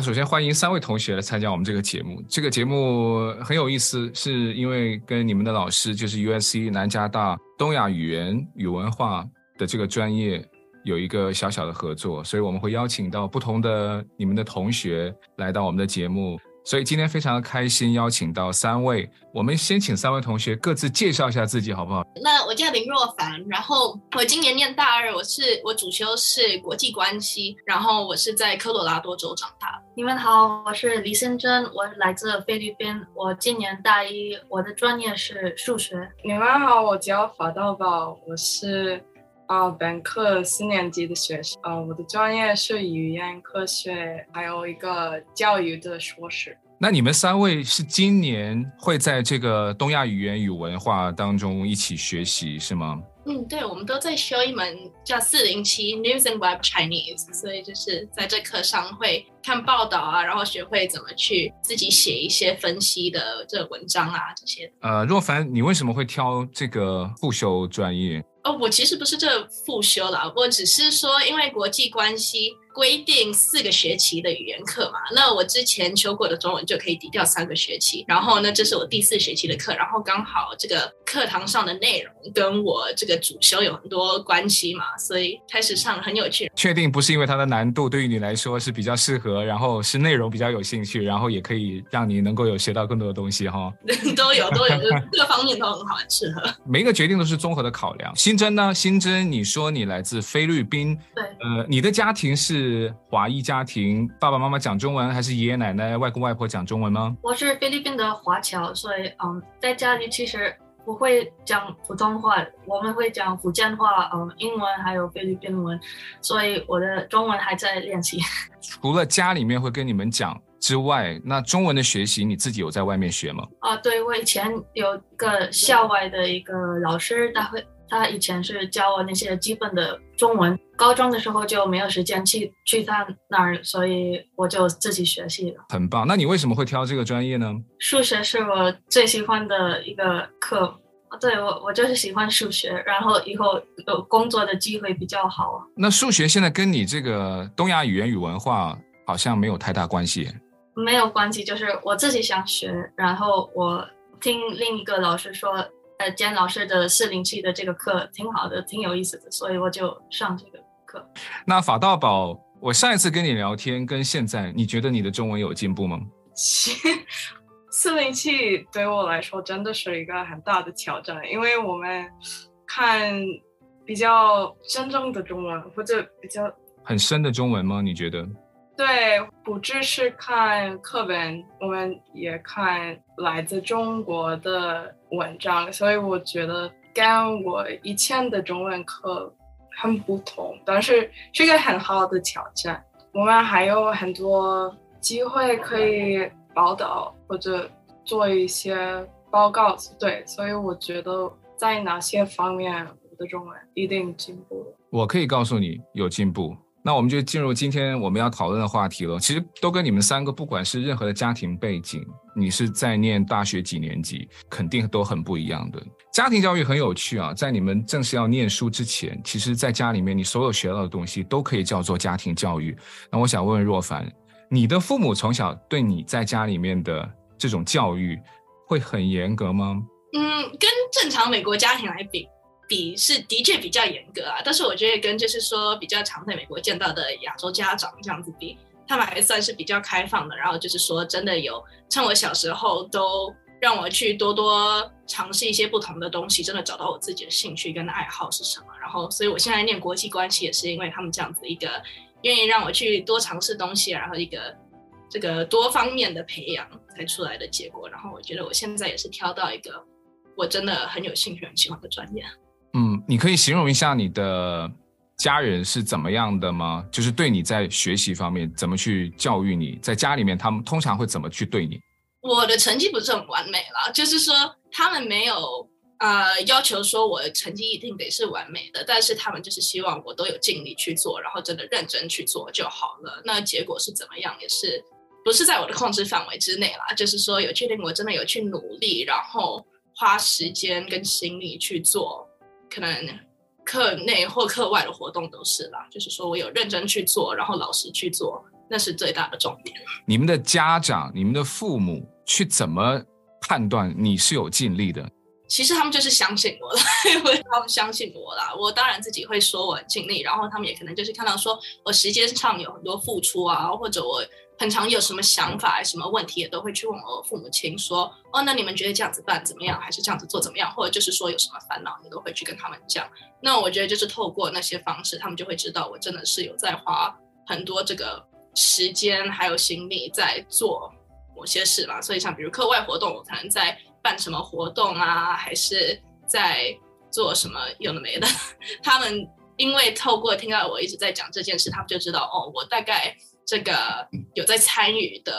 首先欢迎三位同学来参加我们这个节目。这个节目很有意思，是因为跟你们的老师就是 USC 南加大东亚语言与文化的这个专业有一个小小的合作，所以我们会邀请到不同的你们的同学来到我们的节目。所以今天非常的开心，邀请到三位。我们先请三位同学各自介绍一下自己，好不好？那我叫林若凡，然后我今年念大二，我是我主修是国际关系，然后我是在科罗拉多州长大。你们好，我是李先珍，我来自菲律宾，我今年大一，我的专业是数学。你们好，我叫法道宝，我是。啊，本科四年级的学生。啊，我的专业是语言科学，还有一个教育的硕士。那你们三位是今年会在这个东亚语言与文化当中一起学习，是吗？嗯，对，我们都在修一门叫四零七 News and Web Chinese，所以就是在这课上会看报道啊，然后学会怎么去自己写一些分析的这个文章啊这些。呃，若凡，你为什么会挑这个复修专业？哦，我其实不是这复修啦，我只是说，因为国际关系规定四个学期的语言课嘛，那我之前修过的中文就可以抵掉三个学期，然后呢，这是我第四学期的课，然后刚好这个课堂上的内容跟我这个主修有很多关系嘛，所以开始上很有趣。确定不是因为它的难度对于你来说是比较适合，然后是内容比较有兴趣，然后也可以让你能够有学到更多的东西哈？都有都有，各方面都很好，很适合。每一个决定都是综合的考量。新增呢？新增，你说你来自菲律宾，对，呃，你的家庭是华裔家庭，爸爸妈妈讲中文，还是爷爷奶奶、外公外婆讲中文吗？我是菲律宾的华侨，所以嗯，在家里其实不会讲普通话，我们会讲福建话、嗯，英文还有菲律宾文，所以我的中文还在练习。除了家里面会跟你们讲之外，那中文的学习你自己有在外面学吗？啊，对，我以前有一个校外的一个老师，他会。他以前是教我那些基本的中文，高中的时候就没有时间去去他那儿，所以我就自己学习了。很棒，那你为什么会挑这个专业呢？数学是我最喜欢的一个课，对，我我就是喜欢数学，然后以后有工作的机会比较好。那数学现在跟你这个东亚语言与文化好像没有太大关系。没有关系，就是我自己想学，然后我听另一个老师说。呃，简老师的四零七的这个课挺好的，挺有意思的，所以我就上这个课。那法大宝，我上一次跟你聊天跟现在，你觉得你的中文有进步吗？四零七对我来说真的是一个很大的挑战，因为我们看比较真正的中文或者比较很深的中文吗？你觉得？对，不只是看课本，我们也看来自中国的文章，所以我觉得跟我以前的中文课很不同，但是是一个很好的挑战。我们还有很多机会可以报道或者做一些报告，对，所以我觉得在哪些方面我的中文一定进步了。我可以告诉你有进步。那我们就进入今天我们要讨论的话题了。其实都跟你们三个，不管是任何的家庭背景，你是在念大学几年级，肯定都很不一样的。家庭教育很有趣啊，在你们正式要念书之前，其实在家里面你所有学到的东西都可以叫做家庭教育。那我想问问若凡，你的父母从小对你在家里面的这种教育会很严格吗？嗯，跟正常美国家庭来比。比是的确比较严格啊，但是我觉得跟就是说比较常在美国见到的亚洲家长这样子比，他们还算是比较开放的。然后就是说真的有趁我小时候都让我去多多尝试一些不同的东西，真的找到我自己的兴趣跟爱好是什么。然后所以我现在念国际关系也是因为他们这样子一个愿意让我去多尝试东西，然后一个这个多方面的培养才出来的结果。然后我觉得我现在也是挑到一个我真的很有兴趣很喜欢的专业。嗯，你可以形容一下你的家人是怎么样的吗？就是对你在学习方面怎么去教育你，在家里面他们通常会怎么去对你？我的成绩不是很完美啦，就是说他们没有呃要求说我的成绩一定得是完美的，但是他们就是希望我都有尽力去做，然后真的认真去做就好了。那结果是怎么样，也是不是在我的控制范围之内啦。就是说有确定我真的有去努力，然后花时间跟心力去做，可能课内或课外的活动都是啦。就是说我有认真去做，然后老师去做。那是最大的重点。你们的家长、你们的父母去怎么判断你是有尽力的？其实他们就是相信我了，因为他们相信我啦。我当然自己会说我很尽力，然后他们也可能就是看到说我时间上有很多付出啊，或者我很常有什么想法、什么问题，也都会去问我父母亲说：“哦，那你们觉得这样子办怎么样？还是这样子做怎么样？”或者就是说有什么烦恼，你都会去跟他们讲。那我觉得就是透过那些方式，他们就会知道我真的是有在花很多这个。时间还有心力在做某些事嘛，所以像比如课外活动，我可能在办什么活动啊，还是在做什么有的没的。他们因为透过听到我一直在讲这件事，他们就知道哦，我大概这个有在参与的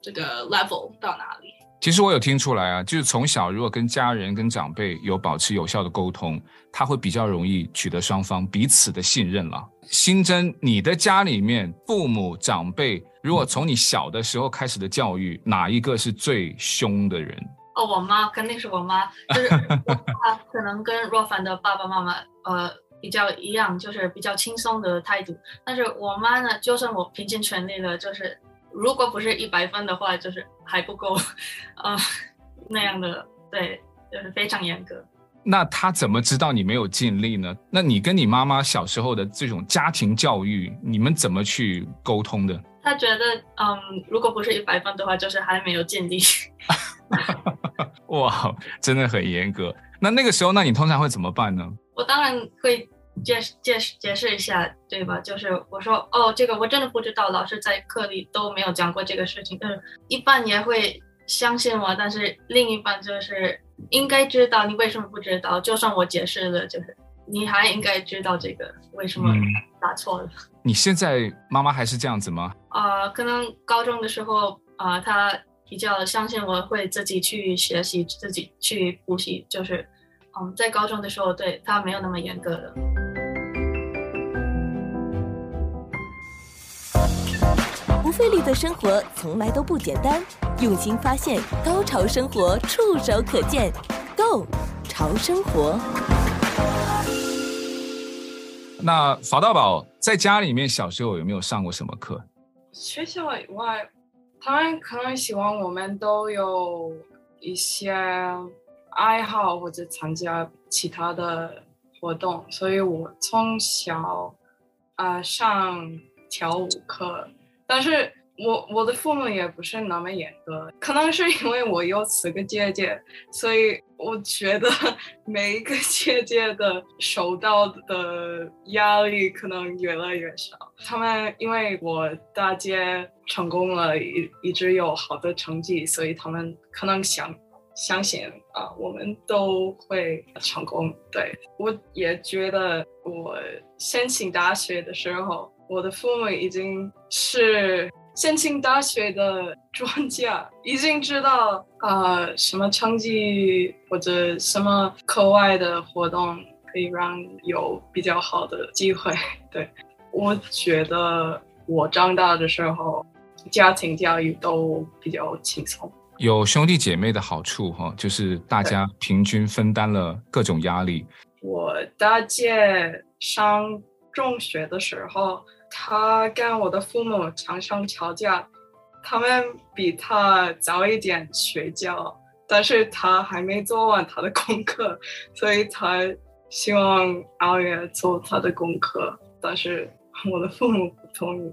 这个 level 到哪里。其实我有听出来啊，就是从小如果跟家人、跟长辈有保持有效的沟通，他会比较容易取得双方彼此的信任了。新增，你的家里面父母长辈，如果从你小的时候开始的教育，哪一个是最凶的人？哦，我妈肯定是我妈，就是我爸可能跟若凡的爸爸妈妈呃比较一样，就是比较轻松的态度。但是我妈呢，就算我拼尽全力了，就是如果不是一百分的话，就是还不够，呃那样的，对，就是非常严格。那他怎么知道你没有尽力呢？那你跟你妈妈小时候的这种家庭教育，你们怎么去沟通的？他觉得，嗯，如果不是一百分的话，就是还没有尽力。哇，真的很严格。那那个时候，那你通常会怎么办呢？我当然会解释解释解释一下，对吧？就是我说，哦，这个我真的不知道，老师在课里都没有讲过这个事情。嗯，一半也会相信我，但是另一半就是。应该知道，你为什么不知道？就算我解释了，就是你还应该知道这个为什么打错了。嗯。你现在妈妈还是这样子吗？啊、呃，可能高中的时候啊、呃，她比较相信我会自己去学习，自己去补习。就是，嗯，在高中的时候，对他没有那么严格的。不费力的生活从来都不简单。用心发现，高潮生活触手可见 Go 潮生活。那法大宝在家里面小时候有没有上过什么课？学校以外，他们可能希望我们都有一些爱好或者参加其他的活动，所以我从小啊、上跳舞课，但是。我我的父母也不是那么严格，可能是因为我有四个姐姐，所以我觉得 每一个姐姐的受到的压力可能越来越少。他们因为我大姐成功了，一一直有好的成绩，所以他们可能想相信啊，我们都会成功。对，我也觉得，我申请大学的时候，我的父母已经是。申请大学的专家已经知道啊、什么成绩或者什么课外的活动可以让有比较好的机会。对，我觉得我长大的时候，家庭教育都比较轻松。有兄弟姐妹的好处哈，就是大家平均分担了各种压力。我大姐上中学的时候。她跟我的父母常常吵架，他们比她早一点睡觉，但是她还没做完她的功课，所以她希望熬夜做她的功课，但是我的父母不同意。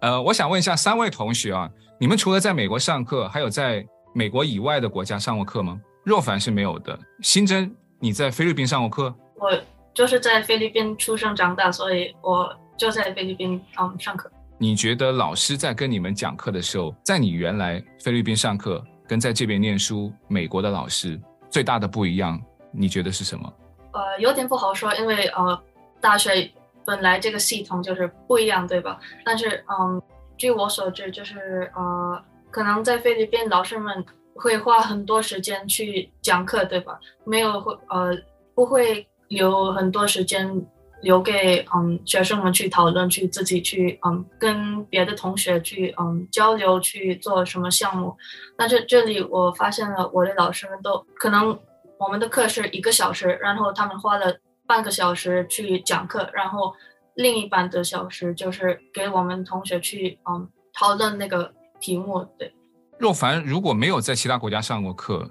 呃，我想问一下三位同学啊，你们除了在美国上课，还有在美国以外的国家上过课吗？若凡是没有的。新珍，你在菲律宾上过课？我就是在菲律宾出生长大，所以我。就在菲律宾嗯上课。你觉得老师在跟你们讲课的时候，在你原来菲律宾上课跟在这边念书美国的老师最大的不一样，你觉得是什么？呃，有点不好说，因为呃大学本来这个系统就是不一样，对吧？但是，嗯，据我所知，就是呃，可能在菲律宾老师们会花很多时间去讲课，对吧？没有会呃不会留很多时间留给嗯学生们去讨论，去自己去嗯跟别的同学去嗯交流，去做什么项目。但是这里我发现了，我的老师们都可能我们的课是一个小时，然后他们花了。半个小时去讲课，然后另一半的小时就是给我们同学去嗯讨论那个题目。对，若凡如果没有在其他国家上过课，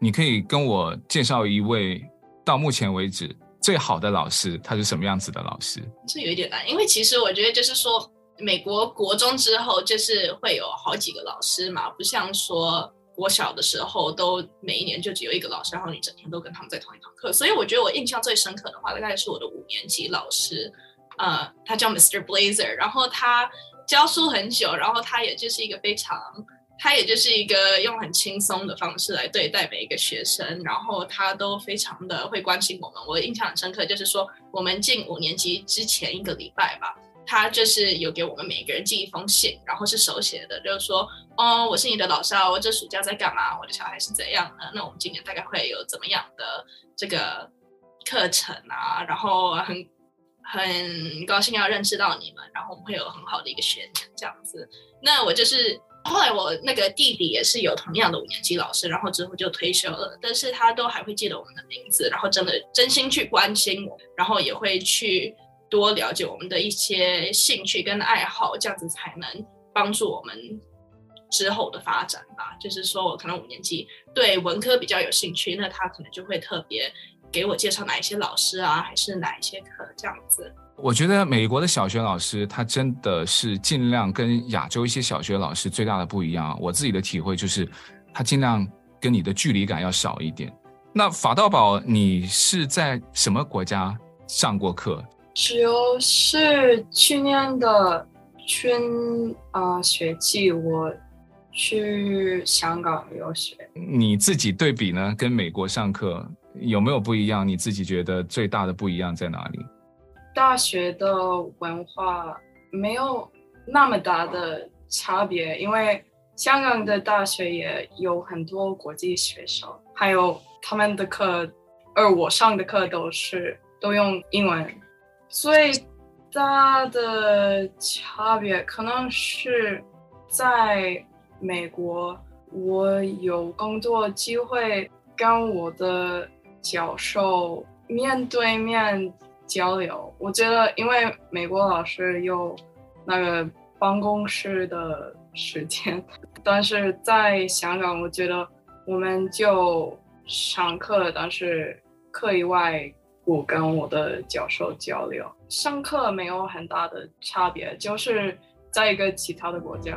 你可以跟我介绍一位到目前为止最好的老师，他是什么样子的老师？这有一点难，因为其实我觉得就是说，美国国中之后就是会有好几个老师嘛，不像说。我小的时候都每一年就只有一个老师，然后你整天都跟他们在同一堂课，所以我觉得我印象最深刻的话，大概是我的五年级老师，呃，他叫 Mr. Blazer，然后他教书很久，然后他也就是一个非常，他也就是一个用很轻松的方式来对待每一个学生，然后他都非常的会关心我们。我印象很深刻，就是说我们进五年级之前一个礼拜吧。他就是有给我们每个人寄一封信，然后是手写的，就是说，哦，我是你的老师啊，我这暑假在干嘛？我的小孩是怎样的？那我们今年大概会有怎么样的这个课程啊？然后很很高兴要认识到你们，然后我们会有很好的一个学年这样子。那我就是后来我那个弟弟也是有同样的五年级老师，然后之后就退休了，但是他都还会记得我们的名字，然后真的真心去关心我，然后也会去。多了解我们的一些兴趣跟爱好，这样子才能帮助我们之后的发展吧。就是说我可能五年级对文科比较有兴趣，那他可能就会特别给我介绍哪一些老师啊，还是哪一些课这样子。我觉得美国的小学老师他真的是尽量跟亚洲一些小学老师最大的不一样。我自己的体会就是，他尽量跟你的距离感要少一点。那法道宝，你是在什么国家上过课？就是去年的春啊、呃、学季，我去香港留学。你自己对比呢？跟美国上课有没有不一样？你自己觉得最大的不一样在哪里？大学的文化没有那么大的差别，因为香港的大学也有很多国际学生，还有他们的课，而我上的课都是都用英文。最大的差别可能是在美国，我有更多机会跟我的教授面对面交流。我觉得，因为美国老师有那个办公室的时间，但是在香港，我觉得我们就上课，但是课以外。我跟我的教授交流，上课没有很大的差别，就是在一个其他的国家。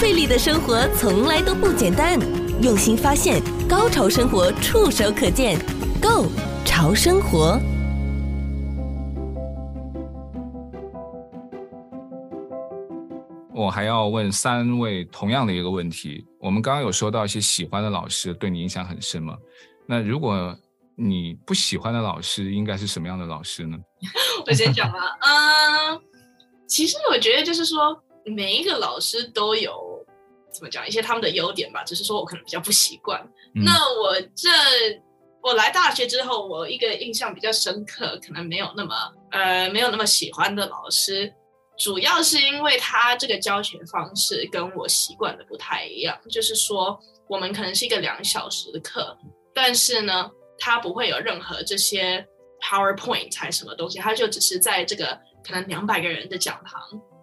不费力的生活从来都不简单，用心发现，高潮生活触手可见 Go 潮生活。我还要问三位同样的一个问题。我们刚刚有说到一些喜欢的老师对你影响很深吗？那如果你不喜欢的老师，应该是什么样的老师呢？我先讲吧。嗯，其实我觉得就是说，每一个老师都有怎么讲一些他们的优点吧，只是说我可能比较不习惯。嗯、那我这我来大学之后，我一个印象比较深刻，可能没有那么呃没有那么喜欢的老师。主要是因为他这个教学方式跟我习惯的不太一样，就是说我们可能是一个两小时的课，但是呢，他不会有任何这些 PowerPoint 才什么东西，他就只是在这个可能两百个人的讲堂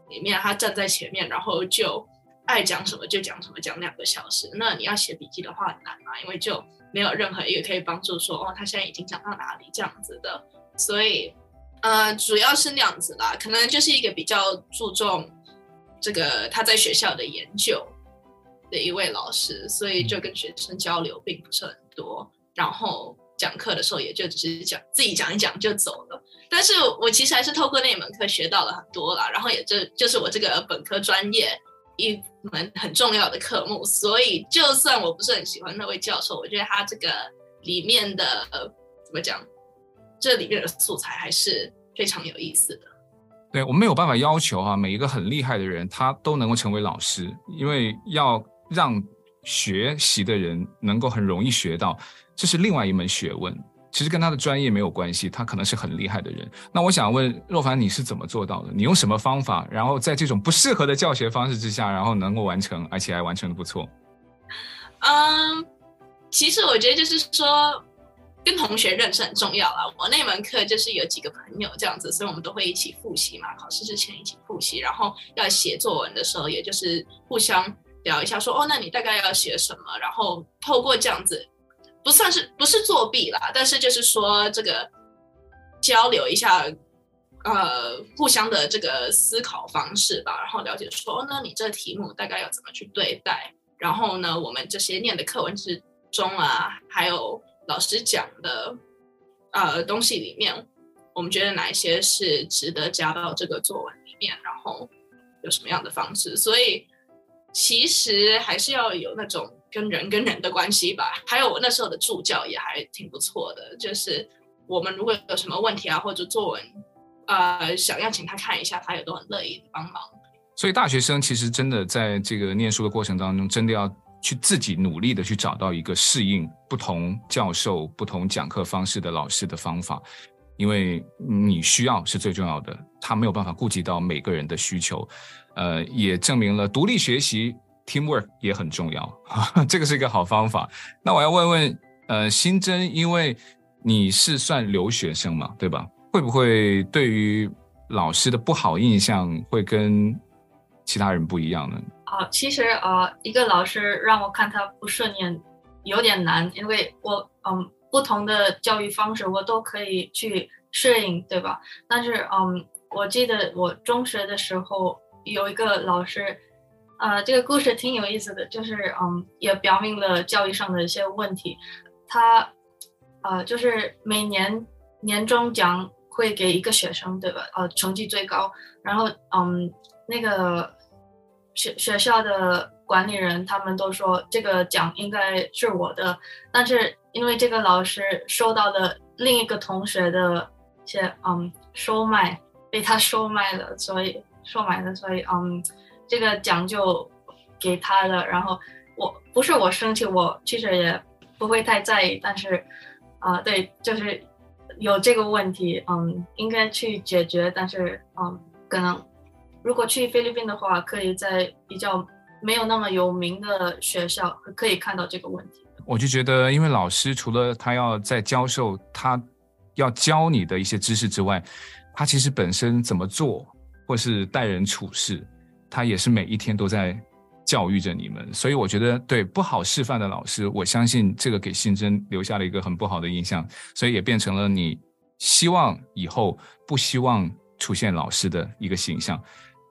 里面，他站在前面，然后就爱讲什么就讲什么，讲两个小时。那你要写笔记的话很难嘛，因为就没有任何一个可以帮助说哦，他现在已经讲到哪里这样子的。所以，呃，主要是那样子啦，可能就是一个比较注重这个他在学校的研究的一位老师，所以就跟学生交流并不是很多，然后讲课的时候也就只是讲自己讲一讲就走了。但是我其实还是透过那门课学到了很多啦，然后也就就是我这个本科专业一门很重要的科目，所以就算我不是很喜欢那位教授，我觉得他这个里面的呃怎么讲，这里面的素材还是非常有意思的。对，我们没有办法要求、啊，每一个很厉害的人他都能够成为老师，因为要让学习的人能够很容易学到，这是另外一门学问。其实跟他的专业没有关系，他可能是很厉害的人。那我想问若凡，你是怎么做到的？你用什么方法？然后在这种不适合的教学方式之下，然后能够完成，而且还完成得不错。嗯，其实我觉得就是说，跟同学认识很重要啦。我那门课就是有几个朋友这样子，所以我们都会一起复习嘛，考试之前一起复习，然后要写作文的时候，也就是互相聊一下说，说哦，那你大概要写什么？然后透过这样子。不算是不是作弊啦，但是就是说这个交流一下，呃，互相的这个思考方式吧，然后了解说，那你这个题目大概要怎么去对待？然后呢，我们这些念的课文之中啊，还有老师讲的呃东西里面，我们觉得哪一些是值得加到这个作文里面？然后有什么样的方式？所以其实还是要有那种。跟人跟人的关系吧，还有我那时候的助教也还挺不错的，就是我们如果有什么问题啊，或者作文，呃，想要请他看一下，他也都很乐意帮忙。所以大学生其实真的在这个念书的过程当中，真的要去自己努力的去找到一个适应不同教授、不同讲课方式的老师的方法，因为你需要是最重要的，他没有办法顾及到每个人的需求，呃，也证明了独立学习。Teamwork 也很重要，这个是一个好方法。那我要问问，呃，新珍，因为你是算留学生嘛，对吧？会不会对于老师的不好印象会跟其他人不一样呢？啊，其实啊，一个老师让我看他不顺眼有点难，因为我嗯，不同的教育方式我都可以去适应，对吧？但是嗯，我记得我中学的时候有一个老师。呃，这个故事挺有意思的，就是嗯，也表明了教育上的一些问题。他，呃，就是每年年终奖会给一个学生，对吧？呃，成绩最高，然后嗯，那个学学校的管理人他们都说这个奖应该是我的，但是因为这个老师收到了另一个同学的一些嗯收买，被他收买了，所以收买了，所以嗯。这个奖就给他了，然后我不是我生气，我其实也不会太在意，但是啊、对，就是有这个问题，嗯，应该去解决，但是嗯，可能如果去菲律宾的话，可以在比较没有那么有名的学校可以看到这个问题。我就觉得，因为老师除了他要在教授，他要教你的一些知识之外，他其实本身怎么做，或是待人处事。他也是每一天都在教育着你们，所以我觉得对不好示范的老师，我相信这个给新珍留下了一个很不好的印象，所以也变成了你希望以后不希望出现老师的一个形象。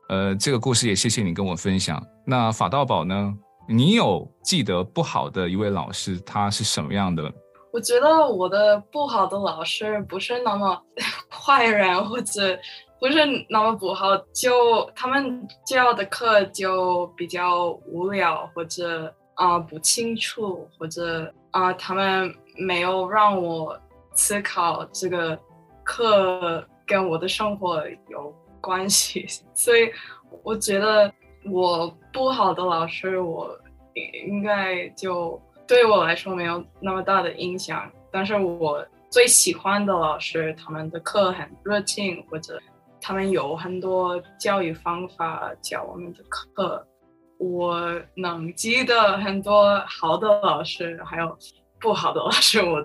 呃，这个故事也谢谢你跟我分享。那法道宝呢？你有记得不好的一位老师，他是什么样的？我觉得我的不好的老师不是那么 坏人，或者。不是那么不好，就他们教的课就比较无聊，或者啊、不清楚，或者啊、他们没有让我思考这个课跟我的生活有关系，所以我觉得我不好的老师，我应该就对我来说没有那么大的影响。但是我最喜欢的老师，他们的课很热情，或者。他们有很多教育方法教我们的课，我能记得很多好的老师，还有不好的老师，我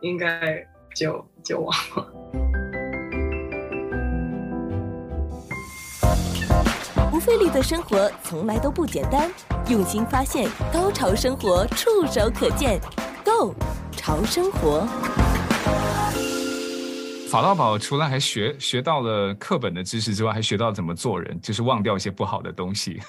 应该就就忘了。不费力的生活从来都不简单，用心发现，高潮生活触手可见，Go，潮生活。法道宝除了还学学到了课本的知识之外，还学到怎么做人，就是忘掉一些不好的东西，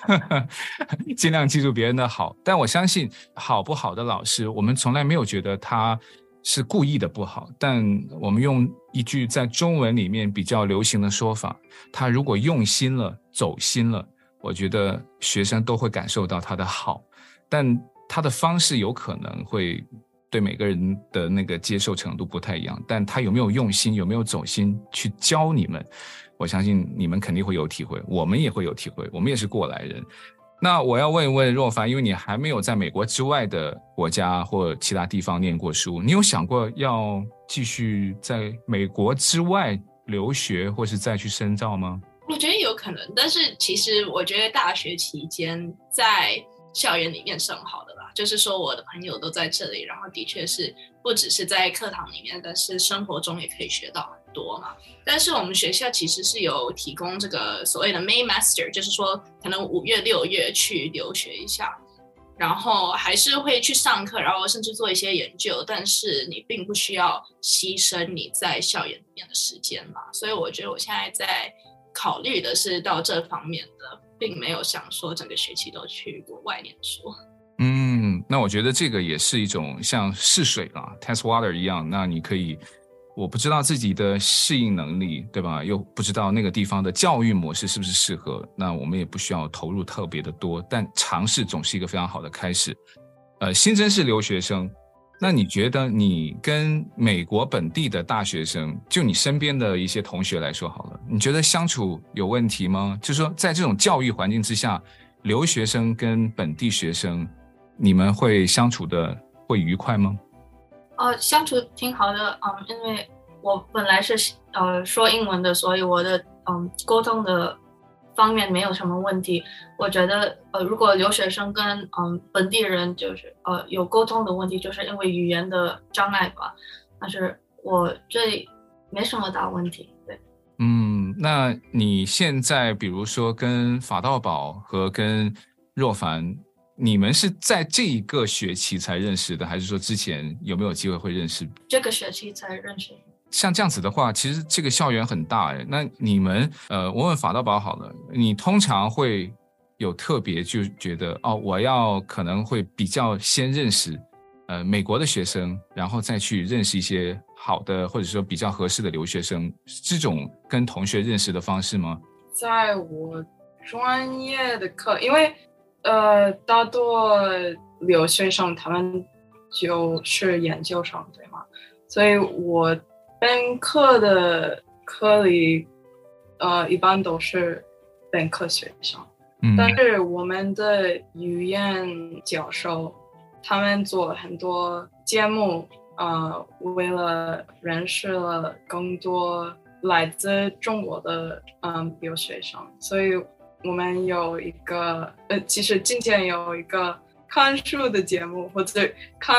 尽量记住别人的好。但我相信，好不好的老师，我们从来没有觉得他是故意的不好。但我们用一句在中文里面比较流行的说法，他如果用心了、走心了，我觉得学生都会感受到他的好。但他的方式有可能会。对每个人的那个接受程度不太一样，但他有没有用心，有没有走心去教你们，我相信你们肯定会有体会，我们也会有体会，我们也是过来人。那我要问一问若凡，因为你还没有在美国之外的国家或其他地方念过书，你有想过要继续在美国之外留学，或是再去深造吗？我觉得有可能，但是其实我觉得大学期间在校园里面是很好的啦。就是说，我的朋友都在这里，然后的确是不只是在课堂里面，但是生活中也可以学到很多嘛。但是我们学校其实是有提供这个所谓的 May Master，就是说可能五月六月去留学一下，然后还是会去上课，然后甚至做一些研究，但是你并不需要牺牲你在校园里面的时间嘛。所以我觉得我现在在考虑的是到这方面的，并没有想说整个学期都去国外念书。嗯，那我觉得这个也是一种像试水啊，test water 一样。那你可以，我不知道自己的适应能力，对吧？又不知道那个地方的教育模式是不是适合。那我们也不需要投入特别的多，但尝试总是一个非常好的开始。呃，新增是留学生，那你觉得你跟美国本地的大学生，就你身边的一些同学来说好了，你觉得相处有问题吗？就是说，在这种教育环境之下，留学生跟本地学生。你们会相处的会愉快吗？呃，相处挺好的，嗯，因为我本来是呃说英文的，所以我的嗯沟通的方面没有什么问题。我觉得呃，如果留学生跟嗯本地人就是呃有沟通的问题，就是因为语言的障碍吧。但是我这里没什么大问题，对。嗯，那你现在比如说跟法道宝和跟若凡。你们是在这一个学期才认识的，还是说之前有没有机会会认识？这个学期才认识。像这样子的话，其实这个校园很大哎。那你们，呃，我问法道宝好了，你通常会有特别就觉得哦，我要可能会比较先认识，呃，美国的学生，然后再去认识一些好的或者说比较合适的留学生，这种跟同学认识的方式吗？在我专业的课，因为。呃，大多留学生他们就是研究生，对吗？所以我本科的科里，呃，一般都是本科学生。嗯。但是我们的语言教授，他们做了很多节目，呃，为了认识了更多来自中国的嗯留学生，所以。我们有一个呃，其实今天有一个看书的节目，或者看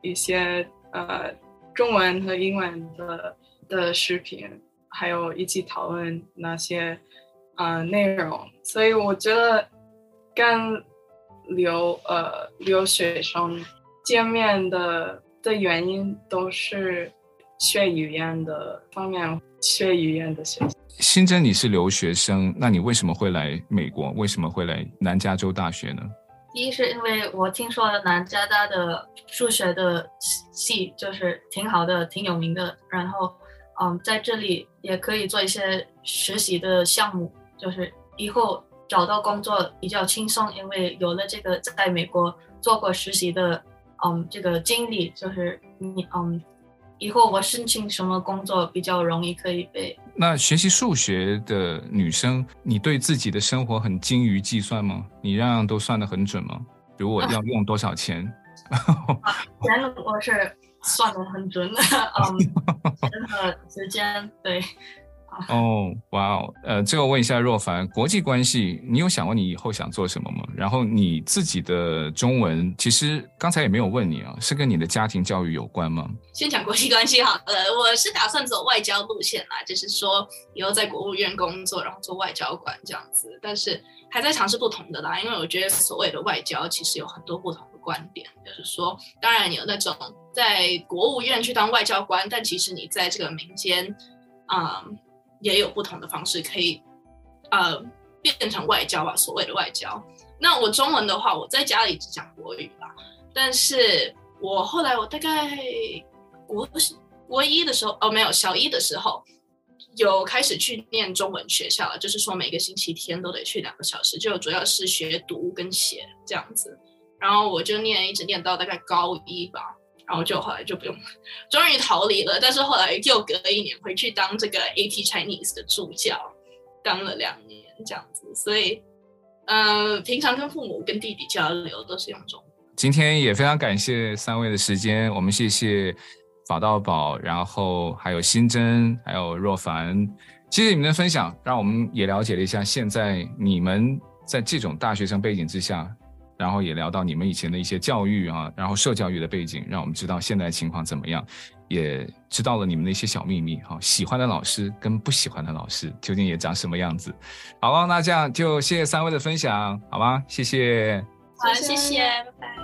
一些呃中文和英文的的视频，还有一起讨论那些啊、呃、内容。所以我觉得跟留呃留学生见面的的原因都是学语言的方面，学语言的学习。新珍，你是留学生，那你为什么会来美国？为什么会来南加州大学呢？第一是因为我听说了南加大的数学的系就是挺好的，挺有名的。然后，嗯，在这里也可以做一些实习的项目，就是以后找到工作比较轻松，因为有了这个在美国做过实习的，嗯，这个经历，就是你，嗯。以后我申请什么工作比较容易可以被？那学习数学的女生，你对自己的生活很精于计算吗？你样样都算得很准吗？比如我要用多少钱？钱、啊、我是算得很准的，嗯，真的时间对。哦，哇哦，呃，最后问一下若凡，国际关系，你有想过你以后想做什么吗？然后你自己的中文，其实刚才也没有问你啊，是跟你的家庭教育有关吗？先讲国际关系好了，我是打算走外交路线啦，就是说以后在国务院工作，然后做外交官这样子，但是还在尝试不同的啦，因为我觉得所谓的外交其实有很多不同的观点，就是说，当然有那种在国务院去当外交官，但其实你在这个民间，啊、嗯，也有不同的方式可以，呃，变成外交吧，所谓的外交。那我中文的话，我在家里只讲国语吧，但是我后来我大概国国一的时候，哦，没有小一的时候。有开始去念中文学校了，就是说每个星期天都得去两个小时，就主要是学读跟写这样子。然后我就念，一直念到大概高一吧，然后就后来就不用，终于逃离了。但是后来又隔了一年回去当这个 AP Chinese 的助教，当了两年这样子。所以，呃，平常跟父母跟弟弟交流都是用中文。今天也非常感谢三位的时间，我们谢谢。法道宝，然后还有新珍，还有若凡，谢谢你们的分享，让我们也了解了一下现在你们在这种大学生背景之下，然后也聊到你们以前的一些教育啊，然后受教育的背景，让我们知道现在情况怎么样，也知道了你们的一些小秘密哈，喜欢的老师跟不喜欢的老师究竟也长什么样子。好了，那这样就谢谢三位的分享，好吗？谢谢，好，谢谢，拜拜。